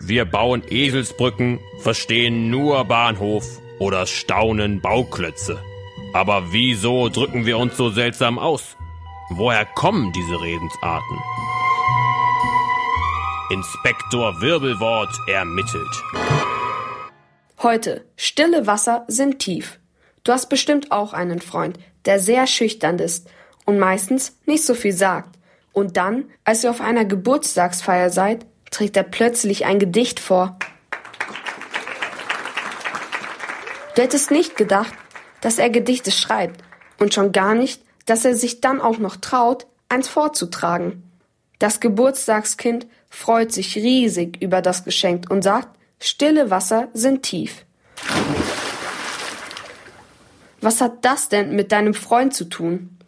Wir bauen Eselsbrücken, verstehen nur Bahnhof oder staunen Bauklötze. Aber wieso drücken wir uns so seltsam aus? Woher kommen diese Redensarten? Inspektor Wirbelwort ermittelt. Heute, stille Wasser sind tief. Du hast bestimmt auch einen Freund, der sehr schüchtern ist und meistens nicht so viel sagt. Und dann, als ihr auf einer Geburtstagsfeier seid, trägt er plötzlich ein Gedicht vor. Du hättest nicht gedacht, dass er Gedichte schreibt und schon gar nicht, dass er sich dann auch noch traut, eins vorzutragen. Das Geburtstagskind freut sich riesig über das Geschenk und sagt, stille Wasser sind tief. Was hat das denn mit deinem Freund zu tun?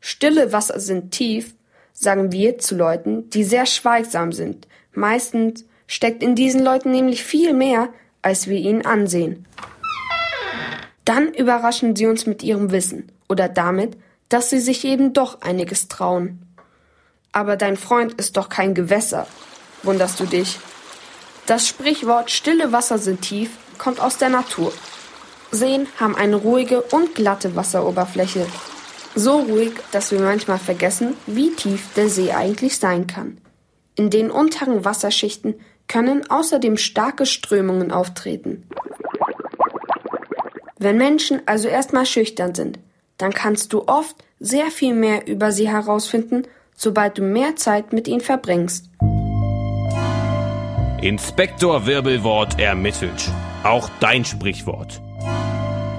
Stille Wasser sind tief, sagen wir zu Leuten, die sehr schweigsam sind. Meistens steckt in diesen Leuten nämlich viel mehr, als wir ihnen ansehen. Dann überraschen sie uns mit ihrem Wissen oder damit, dass sie sich eben doch einiges trauen. Aber dein Freund ist doch kein Gewässer, wunderst du dich. Das Sprichwort stille Wasser sind tief kommt aus der Natur. Seen haben eine ruhige und glatte Wasseroberfläche. So ruhig, dass wir manchmal vergessen, wie tief der See eigentlich sein kann. In den unteren Wasserschichten können außerdem starke Strömungen auftreten. Wenn Menschen also erstmal schüchtern sind, dann kannst du oft sehr viel mehr über sie herausfinden, sobald du mehr Zeit mit ihnen verbringst. Inspektor Wirbelwort ermittelt. Auch dein Sprichwort.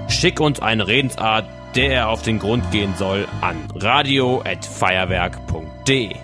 Schick uns eine Redensart, der er auf den Grund gehen soll, an radio@feuerwerk.de.